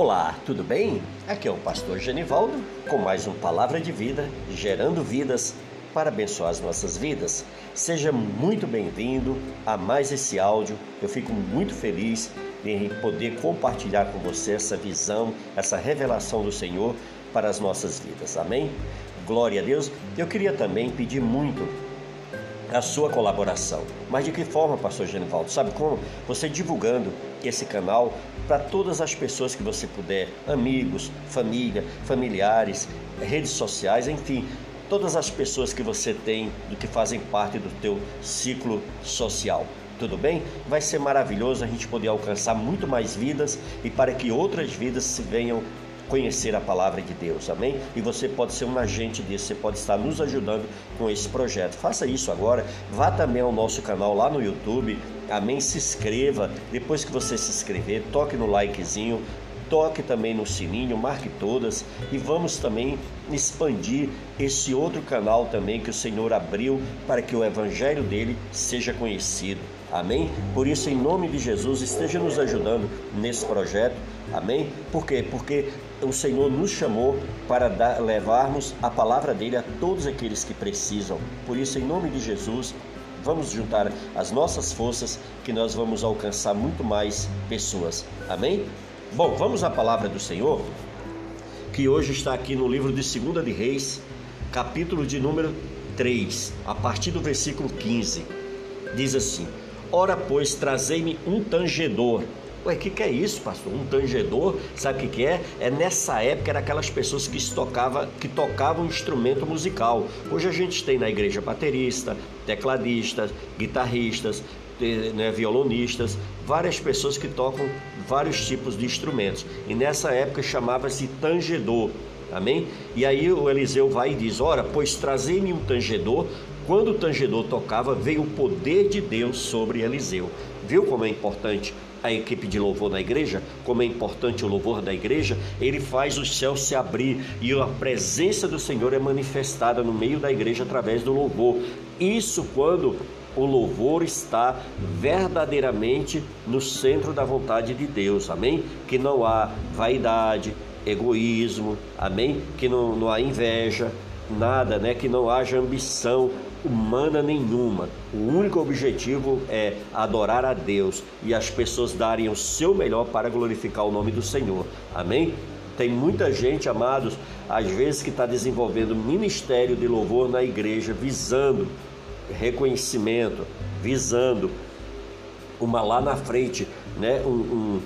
Olá, tudo bem? Aqui é o pastor Genivaldo com mais um Palavra de Vida, gerando vidas para abençoar as nossas vidas. Seja muito bem-vindo a mais esse áudio. Eu fico muito feliz em poder compartilhar com você essa visão, essa revelação do Senhor para as nossas vidas. Amém? Glória a Deus. Eu queria também pedir muito a sua colaboração. Mas de que forma, pastor Genivaldo? Sabe como? Você divulgando esse canal para todas as pessoas que você puder, amigos, família, familiares, redes sociais, enfim, todas as pessoas que você tem do que fazem parte do teu ciclo social. Tudo bem? Vai ser maravilhoso a gente poder alcançar muito mais vidas e para que outras vidas se venham conhecer a palavra de Deus, amém? E você pode ser um agente disso, você pode estar nos ajudando com esse projeto. Faça isso agora, vá também ao nosso canal lá no YouTube, amém? Se inscreva, depois que você se inscrever, toque no likezinho, toque também no sininho, marque todas e vamos também expandir esse outro canal também que o Senhor abriu para que o evangelho dele seja conhecido. Amém? Por isso, em nome de Jesus, esteja nos ajudando nesse projeto. Amém? Por quê? Porque o Senhor nos chamou para dar, levarmos a palavra dele a todos aqueles que precisam. Por isso, em nome de Jesus, vamos juntar as nossas forças que nós vamos alcançar muito mais pessoas. Amém? Bom, vamos à palavra do Senhor, que hoje está aqui no livro de 2 de Reis, capítulo de número 3, a partir do versículo 15. Diz assim: Ora, pois, trazei-me um tangedor Ué, o que, que é isso, pastor? Um tangedor? Sabe o que, que é? É nessa época era aquelas pessoas que, tocava, que tocavam instrumento musical. Hoje a gente tem na igreja baterista, tecladistas, guitarristas, né, violonistas, várias pessoas que tocam vários tipos de instrumentos. E nessa época chamava-se tangedor. Amém? E aí o Eliseu vai e diz: Ora, pois trazei-me um tangedor. Quando o tangedor tocava, veio o poder de Deus sobre Eliseu. Viu como é importante a equipe de louvor da igreja, como é importante o louvor da igreja, ele faz os céus se abrir e a presença do Senhor é manifestada no meio da igreja através do louvor. Isso quando o louvor está verdadeiramente no centro da vontade de Deus, amém? Que não há vaidade, egoísmo, amém? Que não, não há inveja, nada, né? Que não haja ambição humana nenhuma. O único objetivo é adorar a Deus e as pessoas darem o seu melhor para glorificar o nome do Senhor. Amém? Tem muita gente, amados, às vezes que está desenvolvendo ministério de louvor na igreja, visando reconhecimento, visando uma lá na frente, né? Um, um,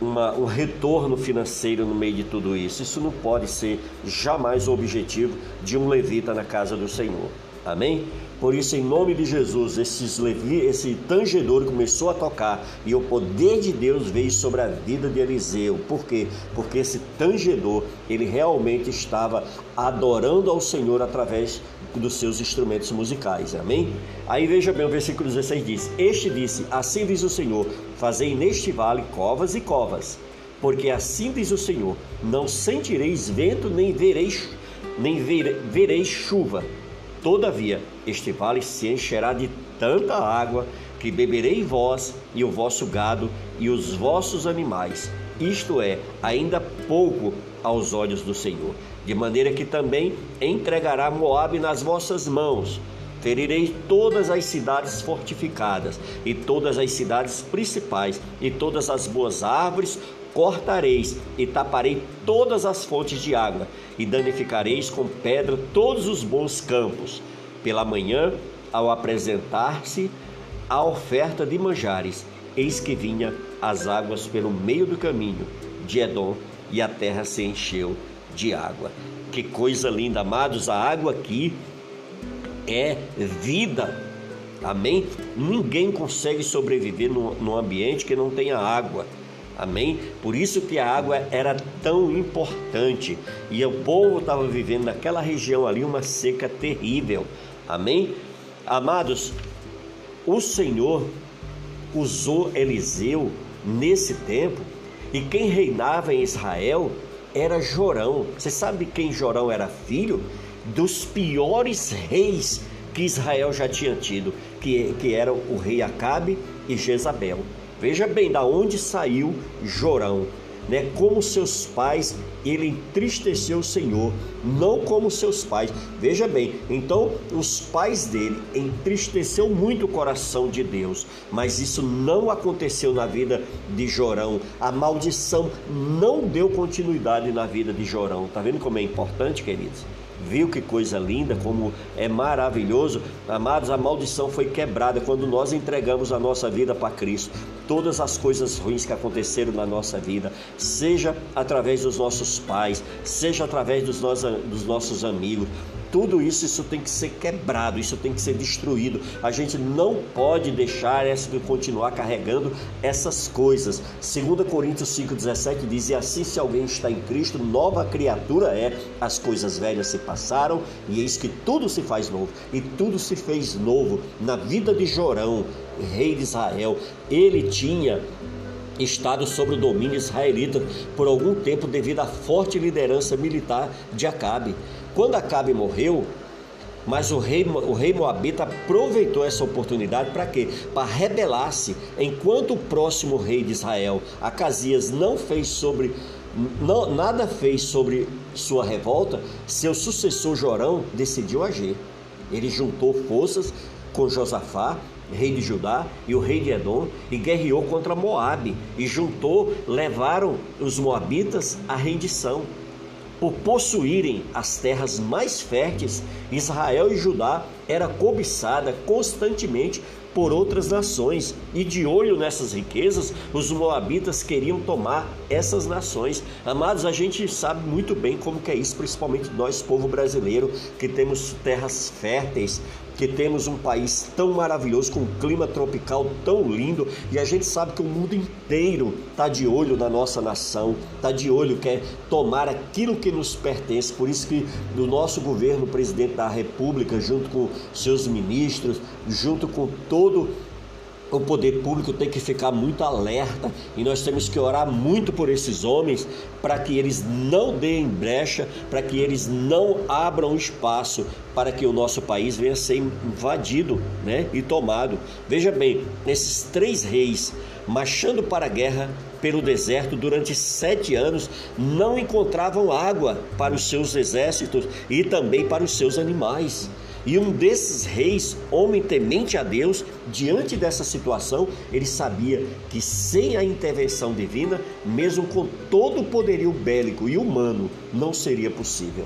uma, um retorno financeiro no meio de tudo isso. Isso não pode ser jamais o objetivo de um levita na casa do Senhor. Amém? Por isso, em nome de Jesus, esses Levi, esse tangedor começou a tocar e o poder de Deus veio sobre a vida de Eliseu. Por quê? Porque esse tangedor, ele realmente estava adorando ao Senhor através dos seus instrumentos musicais. Amém? Aí veja bem, o versículo 16 diz: Este disse: Assim diz o Senhor: Fazei neste vale covas e covas, porque assim diz o Senhor: Não sentireis vento, nem vereis, nem vereis chuva Todavia, este vale se encherá de tanta água que beberei vós e o vosso gado e os vossos animais. Isto é, ainda pouco aos olhos do Senhor. De maneira que também entregará Moabe nas vossas mãos. Ferirei todas as cidades fortificadas e todas as cidades principais e todas as boas árvores cortareis e taparei todas as fontes de água, e danificareis com pedra todos os bons campos. Pela manhã, ao apresentar-se a oferta de manjares, eis que vinha as águas pelo meio do caminho de Edom, e a terra se encheu de água. Que coisa linda, amados! A água aqui é vida. Amém? Ninguém consegue sobreviver num ambiente que não tenha água. Amém? Por isso que a água era tão importante e o povo estava vivendo naquela região ali uma seca terrível. Amém? Amados, o Senhor usou Eliseu nesse tempo e quem reinava em Israel era Jorão. Você sabe quem Jorão era filho? Dos piores reis que Israel já tinha tido, que, que eram o rei Acabe e Jezabel. Veja bem da onde saiu Jorão. né? Como seus pais, ele entristeceu o Senhor, não como seus pais. Veja bem, então os pais dele entristeceu muito o coração de Deus, mas isso não aconteceu na vida de Jorão. A maldição não deu continuidade na vida de Jorão. Tá vendo como é importante, queridos? Viu que coisa linda, como é maravilhoso? Amados, a maldição foi quebrada quando nós entregamos a nossa vida para Cristo. Todas as coisas ruins que aconteceram na nossa vida, seja através dos nossos pais, seja através dos, dos nossos amigos, tudo isso, isso tem que ser quebrado, isso tem que ser destruído. A gente não pode deixar essa de continuar carregando essas coisas. 2 Coríntios 5,17 diz: E assim, se alguém está em Cristo, nova criatura é, as coisas velhas se passaram, e eis que tudo se faz novo. E tudo se fez novo na vida de Jorão, rei de Israel. Ele tinha estado sob o domínio israelita por algum tempo devido à forte liderança militar de Acabe. Quando Acabe morreu, mas o rei, o rei Moabita aproveitou essa oportunidade para quê? Para rebelar-se. Enquanto o próximo rei de Israel, Acasias, não fez sobre não, nada fez sobre sua revolta, seu sucessor Jorão decidiu agir. Ele juntou forças com Josafá, rei de Judá, e o rei de Edom, e guerreou contra Moabe, e juntou, levaram os moabitas à rendição por possuírem as terras mais férteis, Israel e Judá era cobiçada constantemente por outras nações, e de olho nessas riquezas, os moabitas queriam tomar essas nações. Amados, a gente sabe muito bem como que é isso, principalmente nós, povo brasileiro, que temos terras férteis, que temos um país tão maravilhoso, com um clima tropical tão lindo, e a gente sabe que o mundo inteiro está de olho na nossa nação, está de olho, quer tomar aquilo que nos pertence. Por isso que do nosso governo, o presidente da República, junto com seus ministros, junto com todo o poder público tem que ficar muito alerta e nós temos que orar muito por esses homens para que eles não deem brecha, para que eles não abram espaço para que o nosso país venha a ser invadido né, e tomado. Veja bem, esses três reis marchando para a guerra pelo deserto durante sete anos não encontravam água para os seus exércitos e também para os seus animais. E um desses reis, homem temente a Deus, diante dessa situação, ele sabia que sem a intervenção divina, mesmo com todo o poderio bélico e humano, não seria possível.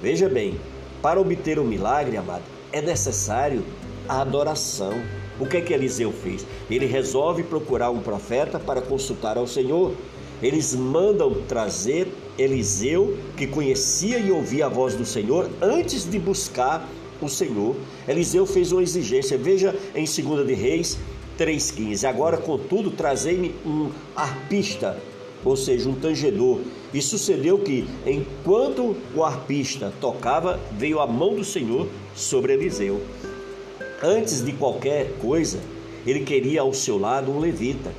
Veja bem, para obter o um milagre, amado, é necessário a adoração. O que é que Eliseu fez? Ele resolve procurar um profeta para consultar ao Senhor. Eles mandam trazer Eliseu, que conhecia e ouvia a voz do Senhor, antes de buscar o Senhor. Eliseu fez uma exigência, veja em 2 de Reis 3,15. Agora, contudo, trazei-me um arpista, ou seja, um tangedor. E sucedeu que, enquanto o arpista tocava, veio a mão do Senhor sobre Eliseu. Antes de qualquer coisa, ele queria ao seu lado um levita,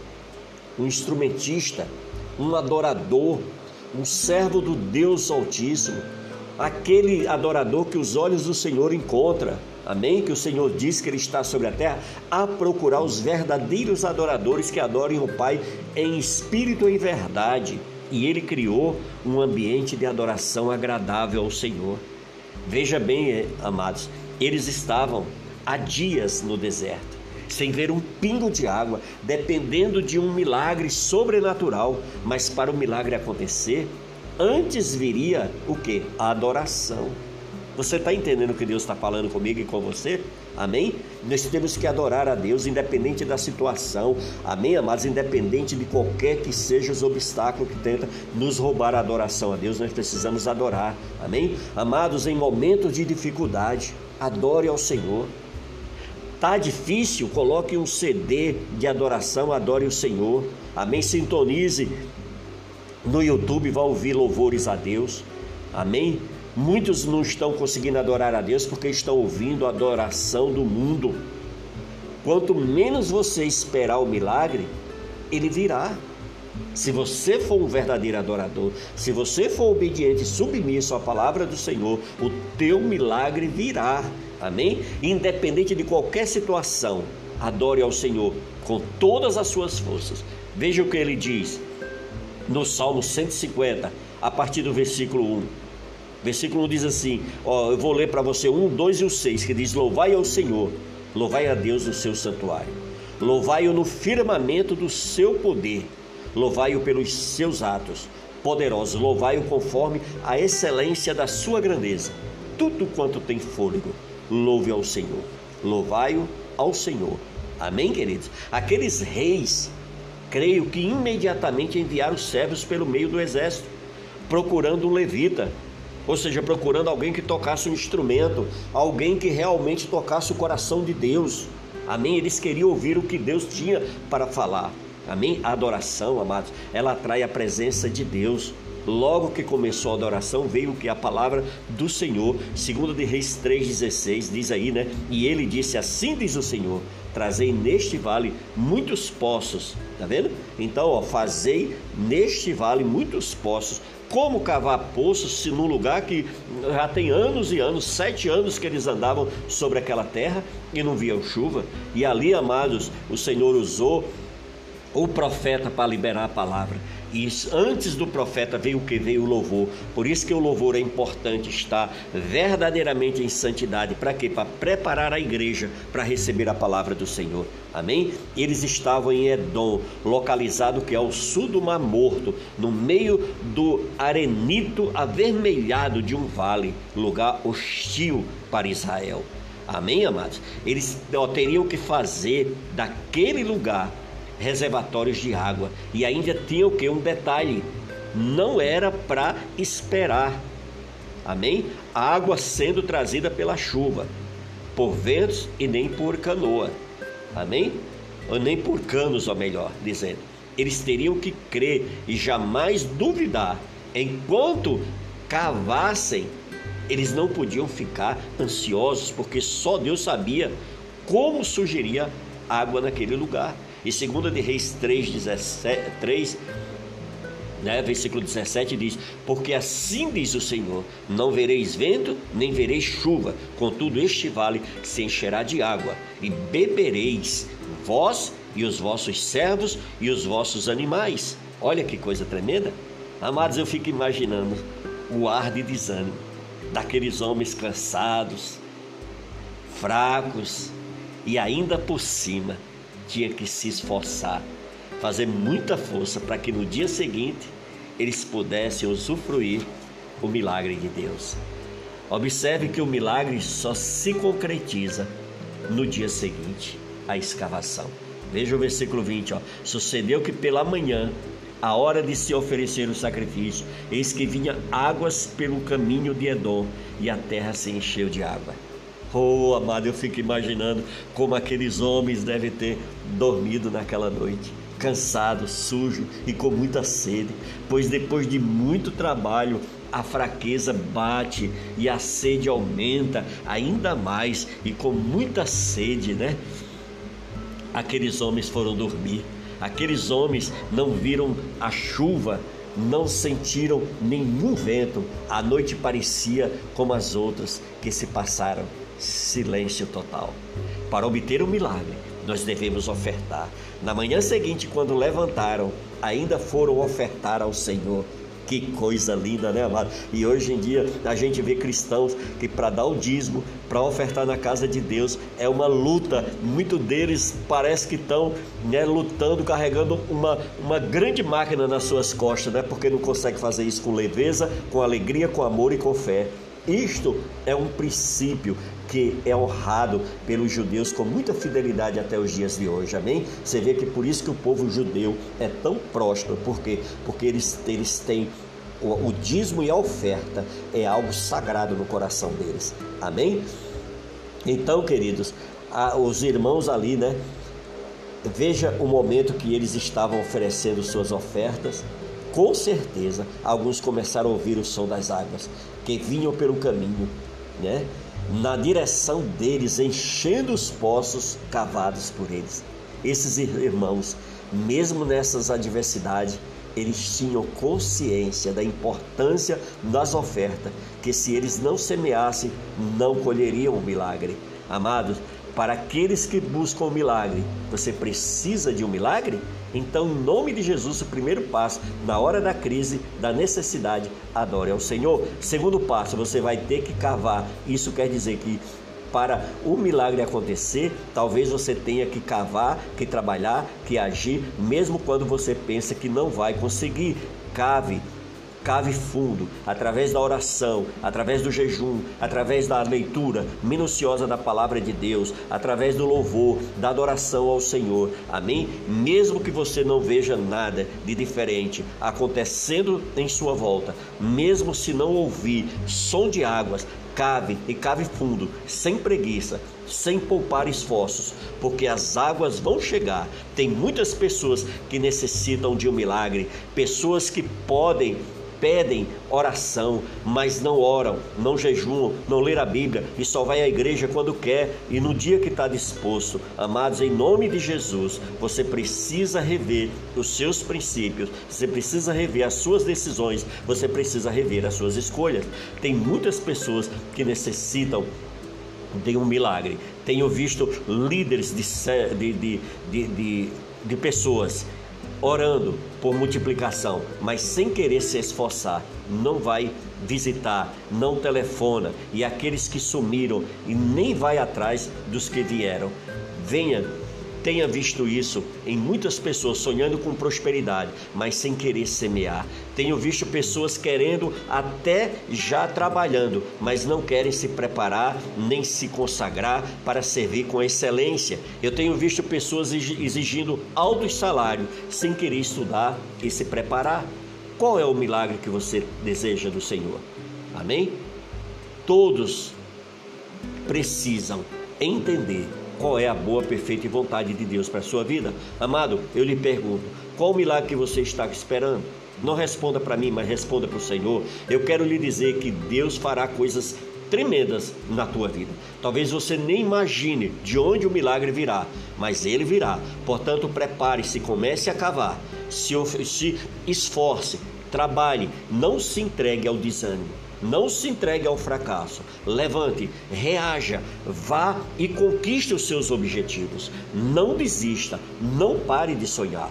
um instrumentista, um adorador, um servo do Deus Altíssimo aquele adorador que os olhos do Senhor encontra. Amém? Que o Senhor diz que Ele está sobre a terra a procurar os verdadeiros adoradores que adorem o Pai em espírito e em verdade. E Ele criou um ambiente de adoração agradável ao Senhor. Veja bem, eh, amados, eles estavam há dias no deserto, sem ver um pingo de água, dependendo de um milagre sobrenatural. Mas para o milagre acontecer, Antes viria o que? A adoração. Você está entendendo o que Deus está falando comigo e com você? Amém? Nós temos que adorar a Deus, independente da situação. Amém, amados? Independente de qualquer que seja os obstáculos que tenta nos roubar a adoração a Deus, nós precisamos adorar. Amém? Amados, em momentos de dificuldade, adore ao Senhor. Tá difícil? Coloque um CD de adoração, adore o Senhor. Amém? Sintonize no YouTube vai ouvir louvores a Deus. Amém? Muitos não estão conseguindo adorar a Deus porque estão ouvindo a adoração do mundo. Quanto menos você esperar o milagre, ele virá. Se você for um verdadeiro adorador, se você for obediente e submisso à palavra do Senhor, o teu milagre virá. Amém? Independente de qualquer situação, adore ao Senhor com todas as suas forças. Veja o que ele diz: no Salmo 150, a partir do versículo 1. Versículo 1 diz assim: ó, eu vou ler para você um, dois e o seis, que diz: Louvai ao Senhor, louvai a Deus no seu santuário, louvai-o no firmamento do seu poder, louvai-o pelos seus atos poderosos, louvai-o conforme a excelência da sua grandeza. Tudo quanto tem fôlego, louve ao Senhor, louvai-o ao Senhor. Amém, queridos? Aqueles reis, creio que imediatamente enviaram servos pelo meio do exército, procurando um levita ou seja, procurando alguém que tocasse um instrumento, alguém que realmente tocasse o coração de Deus. Amém? Eles queriam ouvir o que Deus tinha para falar. Amém? A adoração, amados, ela atrai a presença de Deus. Logo que começou a adoração, veio que a palavra do Senhor, segundo de Reis 3:16, diz aí, né? E ele disse: Assim diz o Senhor: Trazei neste vale muitos poços, tá vendo? Então, ó, fazei neste vale muitos poços como cavar poços se num lugar que já tem anos e anos, sete anos que eles andavam sobre aquela terra e não viam chuva? E ali, amados, o Senhor usou o profeta para liberar a palavra. E antes do profeta veio o que? Veio o louvor. Por isso que o louvor é importante estar verdadeiramente em santidade. Para quê? Para preparar a igreja para receber a palavra do Senhor. Amém? Eles estavam em Edom, localizado que é ao sul do Mar Morto, no meio do arenito avermelhado de um vale, lugar hostil para Israel. Amém, amados? Eles ó, teriam que fazer daquele lugar reservatórios de água. E ainda tinha o que? Um detalhe: não era para esperar. Amém? A água sendo trazida pela chuva, por ventos e nem por canoa. Amém? Ou nem por canos, ou melhor dizendo. Eles teriam que crer e jamais duvidar. Enquanto cavassem, eles não podiam ficar ansiosos, porque só Deus sabia como surgiria água naquele lugar. E 2 de Reis 3, 17, 3 né, versículo 17 diz: Porque assim diz o Senhor: Não vereis vento, nem vereis chuva, contudo, este vale se encherá de água, e bebereis, vós e os vossos servos e os vossos animais. Olha que coisa tremenda. Amados, eu fico imaginando o ar de desânimo daqueles homens cansados, fracos e ainda por cima tinha que se esforçar, fazer muita força para que no dia seguinte eles pudessem usufruir o milagre de Deus. Observe que o milagre só se concretiza no dia seguinte à escavação. Veja o versículo 20, ó. Sucedeu que pela manhã, a hora de se oferecer o sacrifício, eis que vinha águas pelo caminho de Edom, e a terra se encheu de água. Oh, amado, eu fico imaginando como aqueles homens devem ter dormido naquela noite, cansado, sujo e com muita sede, pois depois de muito trabalho, a fraqueza bate e a sede aumenta ainda mais e com muita sede, né? Aqueles homens foram dormir. Aqueles homens não viram a chuva, não sentiram nenhum vento. A noite parecia como as outras que se passaram silêncio total. Para obter o milagre, nós devemos ofertar. Na manhã seguinte, quando levantaram, ainda foram ofertar ao Senhor. Que coisa linda, né, amado? E hoje em dia a gente vê cristãos que para dar o dízimo, para ofertar na casa de Deus, é uma luta. Muito deles parece que estão né, lutando, carregando uma, uma grande máquina nas suas costas, né? Porque não consegue fazer isso com leveza, com alegria, com amor e com fé. Isto é um princípio que é honrado pelos judeus com muita fidelidade até os dias de hoje, amém? Você vê que por isso que o povo judeu é tão próspero, por quê? Porque eles, eles têm o, o dízimo e a oferta é algo sagrado no coração deles, amém? Então, queridos, a, os irmãos ali, né? Veja o momento que eles estavam oferecendo suas ofertas, com certeza, alguns começaram a ouvir o som das águas que vinham pelo caminho, né? Na direção deles, enchendo os poços cavados por eles. Esses irmãos, mesmo nessas adversidades, eles tinham consciência da importância das ofertas, que se eles não semeassem, não colheriam o milagre. Amados, para aqueles que buscam o milagre. Você precisa de um milagre? Então, em nome de Jesus, o primeiro passo, na hora da crise, da necessidade, adore ao Senhor. Segundo passo, você vai ter que cavar. Isso quer dizer que para o milagre acontecer, talvez você tenha que cavar, que trabalhar, que agir, mesmo quando você pensa que não vai conseguir. Cave, cave fundo, através da oração, através do jejum, através da leitura minuciosa da palavra de Deus, através do louvor, da adoração ao Senhor. Amém? Mesmo que você não veja nada de diferente acontecendo em sua volta, mesmo se não ouvir som de águas, cave e cave fundo, sem preguiça, sem poupar esforços, porque as águas vão chegar. Tem muitas pessoas que necessitam de um milagre, pessoas que podem pedem oração, mas não oram, não jejuam, não ler a Bíblia e só vai à igreja quando quer e no dia que está disposto. Amados, em nome de Jesus, você precisa rever os seus princípios, você precisa rever as suas decisões, você precisa rever as suas escolhas. Tem muitas pessoas que necessitam de um milagre. Tenho visto líderes de, de, de, de, de pessoas orando por multiplicação, mas sem querer se esforçar, não vai visitar, não telefona, e aqueles que sumiram e nem vai atrás dos que vieram. Venha tenha visto isso em muitas pessoas sonhando com prosperidade, mas sem querer semear. Tenho visto pessoas querendo até já trabalhando, mas não querem se preparar nem se consagrar para servir com excelência. Eu tenho visto pessoas exigindo altos salários sem querer estudar e se preparar. Qual é o milagre que você deseja do Senhor? Amém? Todos precisam entender qual é a boa, perfeita e vontade de Deus para a sua vida? Amado, eu lhe pergunto: qual o milagre que você está esperando? Não responda para mim, mas responda para o Senhor. Eu quero lhe dizer que Deus fará coisas tremendas na tua vida. Talvez você nem imagine de onde o milagre virá, mas ele virá. Portanto, prepare-se, comece a cavar, se, se esforce, trabalhe, não se entregue ao desânimo. Não se entregue ao fracasso. Levante, reaja, vá e conquiste os seus objetivos. Não desista, não pare de sonhar.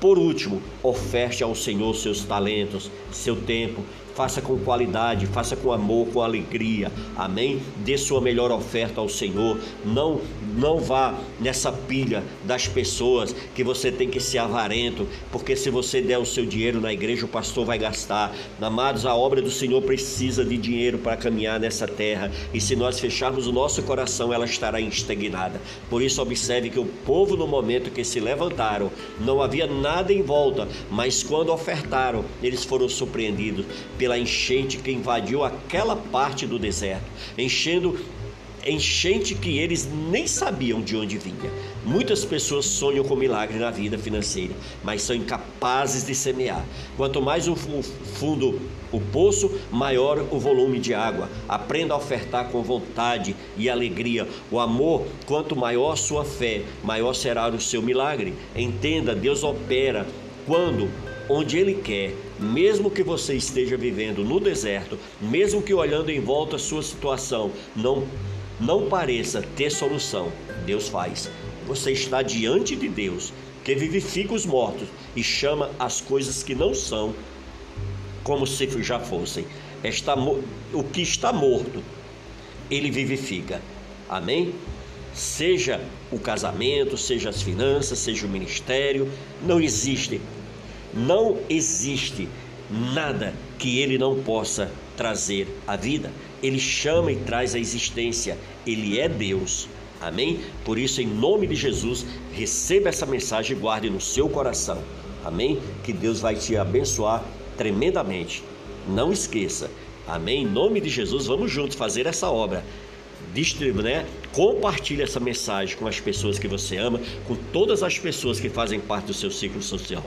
Por último, oferte ao Senhor seus talentos, seu tempo faça com qualidade, faça com amor, com alegria. Amém? Dê sua melhor oferta ao Senhor. Não não vá nessa pilha das pessoas que você tem que ser avarento, porque se você der o seu dinheiro na igreja, o pastor vai gastar. Amados, a obra do Senhor precisa de dinheiro para caminhar nessa terra, e se nós fecharmos o nosso coração, ela estará estagnada. Por isso, observe que o povo, no momento que se levantaram, não havia nada em volta, mas quando ofertaram, eles foram surpreendidos pela enchente que invadiu aquela parte do deserto, enchendo enchente que eles nem sabiam de onde vinha. Muitas pessoas sonham com milagre na vida financeira, mas são incapazes de semear. Quanto mais o fundo o poço, maior o volume de água. Aprenda a ofertar com vontade e alegria. O amor, quanto maior sua fé, maior será o seu milagre. Entenda, Deus opera quando onde Ele quer, mesmo que você esteja vivendo no deserto, mesmo que olhando em volta a sua situação não, não pareça ter solução, Deus faz. Você está diante de Deus, que vivifica os mortos e chama as coisas que não são como se já fossem. Está, o que está morto, Ele vivifica. Amém? Seja o casamento, seja as finanças, seja o ministério, não existe não existe nada que ele não possa trazer à vida. Ele chama e traz a existência. Ele é Deus. Amém? Por isso, em nome de Jesus, receba essa mensagem e guarde no seu coração. Amém? Que Deus vai te abençoar tremendamente. Não esqueça. Amém? Em nome de Jesus, vamos juntos fazer essa obra distribua, né? Compartilhe essa mensagem com as pessoas que você ama, com todas as pessoas que fazem parte do seu ciclo social.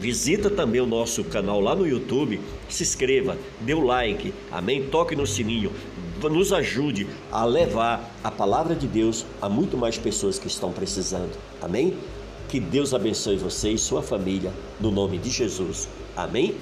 Visita também o nosso canal lá no YouTube, se inscreva, dê o like, amém? Toque no sininho, nos ajude a levar a palavra de Deus a muito mais pessoas que estão precisando. Amém? Que Deus abençoe você e sua família, no nome de Jesus. Amém?